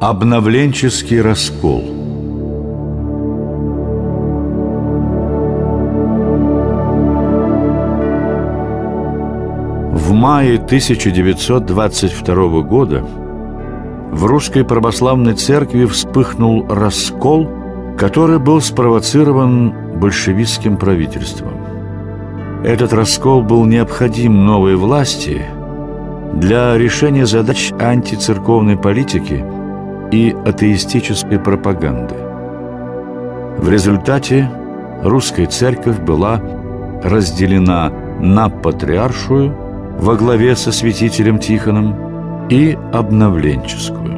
Обновленческий раскол В мае 1922 года в Русской Православной Церкви вспыхнул раскол, который был спровоцирован большевистским правительством. Этот раскол был необходим новой власти для решения задач антицерковной политики и атеистической пропаганды. В результате русская церковь была разделена на патриаршую во главе со святителем Тихоном и обновленческую.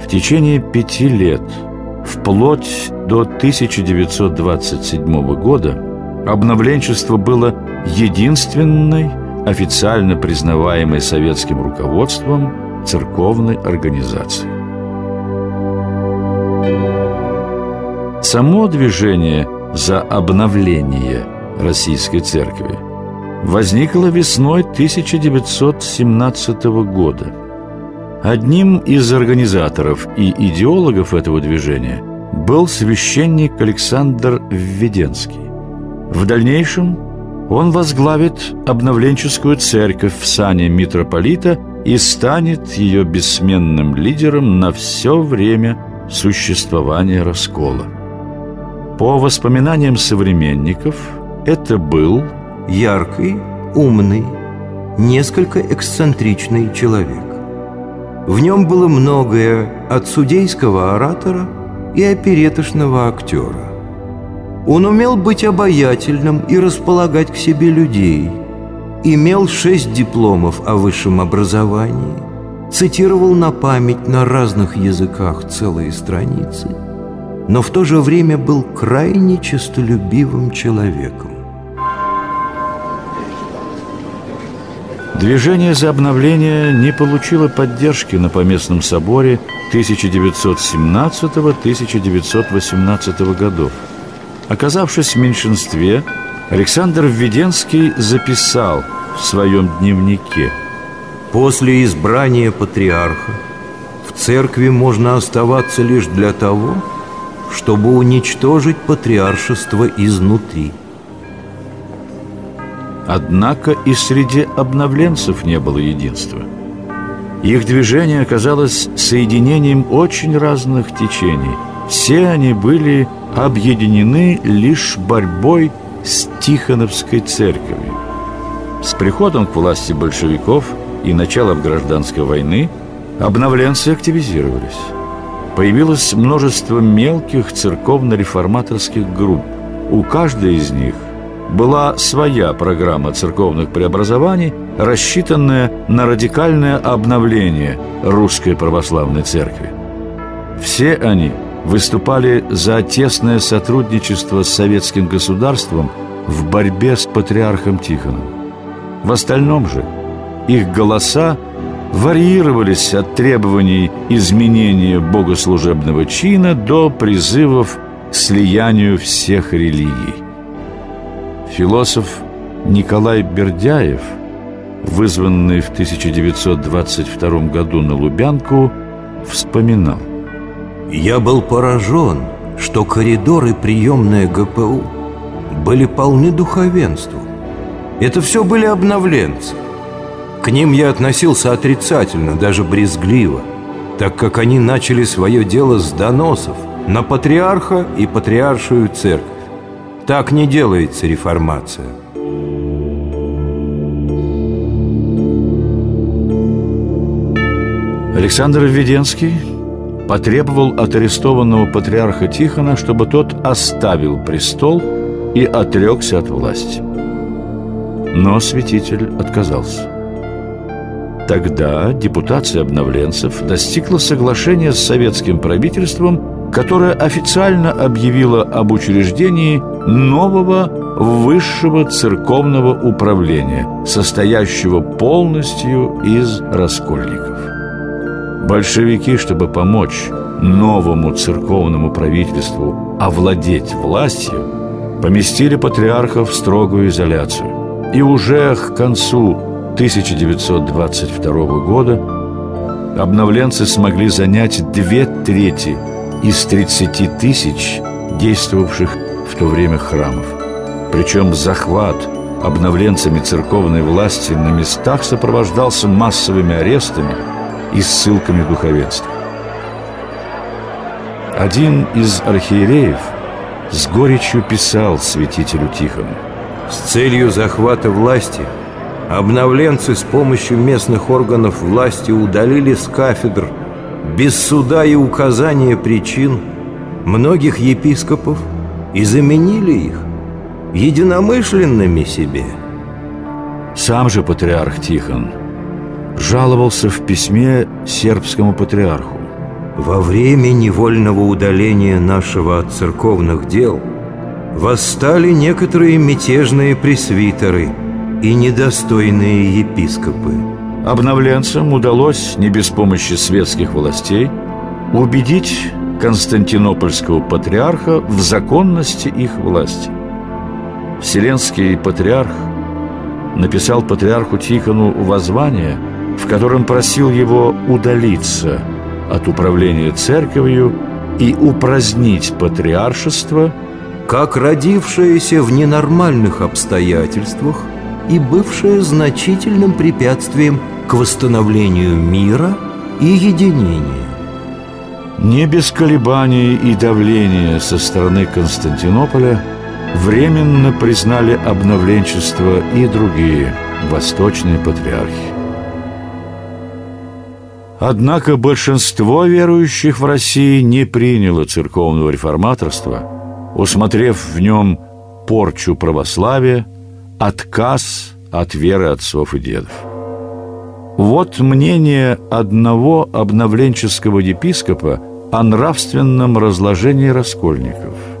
В течение пяти лет, вплоть до 1927 года, Обновленчество было единственной официально признаваемой советским руководством церковной организацией. Само движение за обновление Российской Церкви возникло весной 1917 года. Одним из организаторов и идеологов этого движения был священник Александр Введенский. В дальнейшем он возглавит обновленческую церковь в сане митрополита и станет ее бессменным лидером на все время существования раскола. По воспоминаниям современников, это был яркий, умный, несколько эксцентричный человек. В нем было многое от судейского оратора и опереточного актера. Он умел быть обаятельным и располагать к себе людей, имел шесть дипломов о высшем образовании, цитировал на память на разных языках целые страницы, но в то же время был крайне честолюбивым человеком. Движение за обновление не получило поддержки на Поместном соборе 1917-1918 годов. Оказавшись в меньшинстве, Александр Введенский записал в своем дневнике «После избрания патриарха в церкви можно оставаться лишь для того, чтобы уничтожить патриаршество изнутри». Однако и среди обновленцев не было единства. Их движение оказалось соединением очень разных течений. Все они были объединены лишь борьбой с Тихоновской церковью. С приходом к власти большевиков и началом гражданской войны обновленцы активизировались. Появилось множество мелких церковно-реформаторских групп. У каждой из них была своя программа церковных преобразований, рассчитанная на радикальное обновление Русской Православной Церкви. Все они – выступали за тесное сотрудничество с советским государством в борьбе с патриархом Тихоном. В остальном же их голоса варьировались от требований изменения богослужебного чина до призывов к слиянию всех религий. Философ Николай Бердяев, вызванный в 1922 году на Лубянку, вспоминал я был поражен, что коридоры приемная ГПУ были полны духовенством. Это все были обновленцы. К ним я относился отрицательно, даже брезгливо, так как они начали свое дело с доносов на патриарха и патриаршую церковь. Так не делается реформация. Александр Введенский потребовал от арестованного патриарха Тихона, чтобы тот оставил престол и отрекся от власти. Но святитель отказался. Тогда депутация обновленцев достигла соглашения с советским правительством, которое официально объявило об учреждении нового высшего церковного управления, состоящего полностью из раскольников. Большевики, чтобы помочь новому церковному правительству овладеть властью, поместили патриархов в строгую изоляцию. И уже к концу 1922 года обновленцы смогли занять две трети из 30 тысяч действовавших в то время храмов. Причем захват обновленцами церковной власти на местах сопровождался массовыми арестами и ссылками духовенства. Один из архиереев с горечью писал святителю Тихону. С целью захвата власти обновленцы с помощью местных органов власти удалили с кафедр без суда и указания причин многих епископов и заменили их единомышленными себе. Сам же патриарх Тихон жаловался в письме сербскому патриарху. Во время невольного удаления нашего от церковных дел восстали некоторые мятежные пресвитеры и недостойные епископы. Обновленцам удалось, не без помощи светских властей, убедить Константинопольского патриарха в законности их власти. Вселенский патриарх написал патриарху Тихону воззвание, в котором просил его удалиться от управления церковью и упразднить патриаршество, как родившееся в ненормальных обстоятельствах и бывшее значительным препятствием к восстановлению мира и единения. Не без колебаний и давления со стороны Константинополя – временно признали обновленчество и другие восточные патриархи. Однако большинство верующих в России не приняло церковного реформаторства, усмотрев в нем порчу православия, отказ от веры отцов и дедов. Вот мнение одного обновленческого епископа о нравственном разложении раскольников –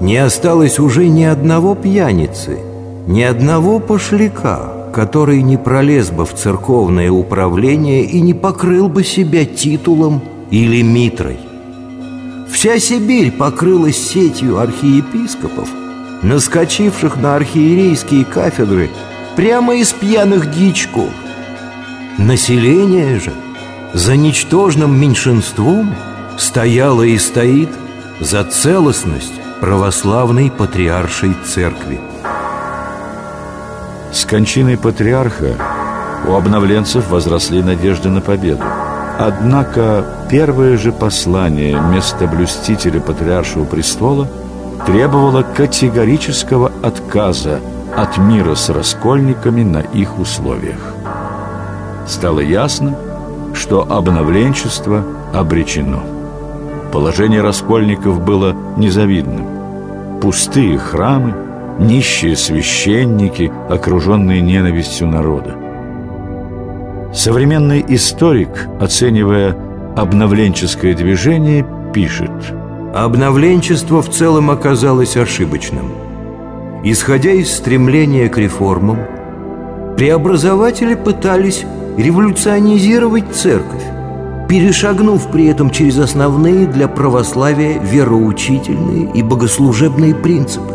не осталось уже ни одного пьяницы, ни одного пошляка, который не пролез бы в церковное управление и не покрыл бы себя титулом или митрой. Вся Сибирь покрылась сетью архиепископов, наскочивших на архиерейские кафедры прямо из пьяных дичков. Население же за ничтожным меньшинством стояло и стоит за целостность православной патриаршей церкви. С кончиной патриарха у обновленцев возросли надежды на победу. Однако первое же послание местоблюстителя патриаршего престола требовало категорического отказа от мира с раскольниками на их условиях. Стало ясно, что обновленчество обречено. Положение раскольников было незавидным. Пустые храмы, нищие священники, окруженные ненавистью народа. Современный историк, оценивая обновленческое движение, пишет Обновленчество в целом оказалось ошибочным. Исходя из стремления к реформам, преобразователи пытались революционизировать церковь, перешагнув при этом через основные для православия вероучительные и богослужебные принципы,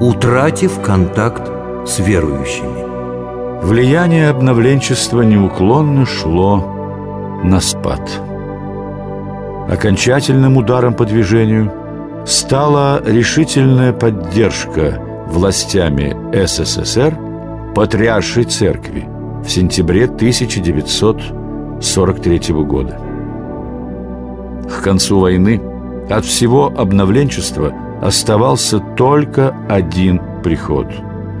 утратив контакт с верующими. Влияние обновленчества неуклонно шло на спад. Окончательным ударом по движению стала решительная поддержка властями СССР Патриаршей Церкви в сентябре 1900 43 года. К концу войны от всего обновленчества оставался только один приход.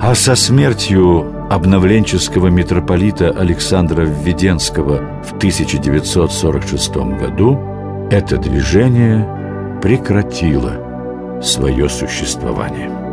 А со смертью обновленческого митрополита Александра Введенского в 1946 году это движение прекратило свое существование.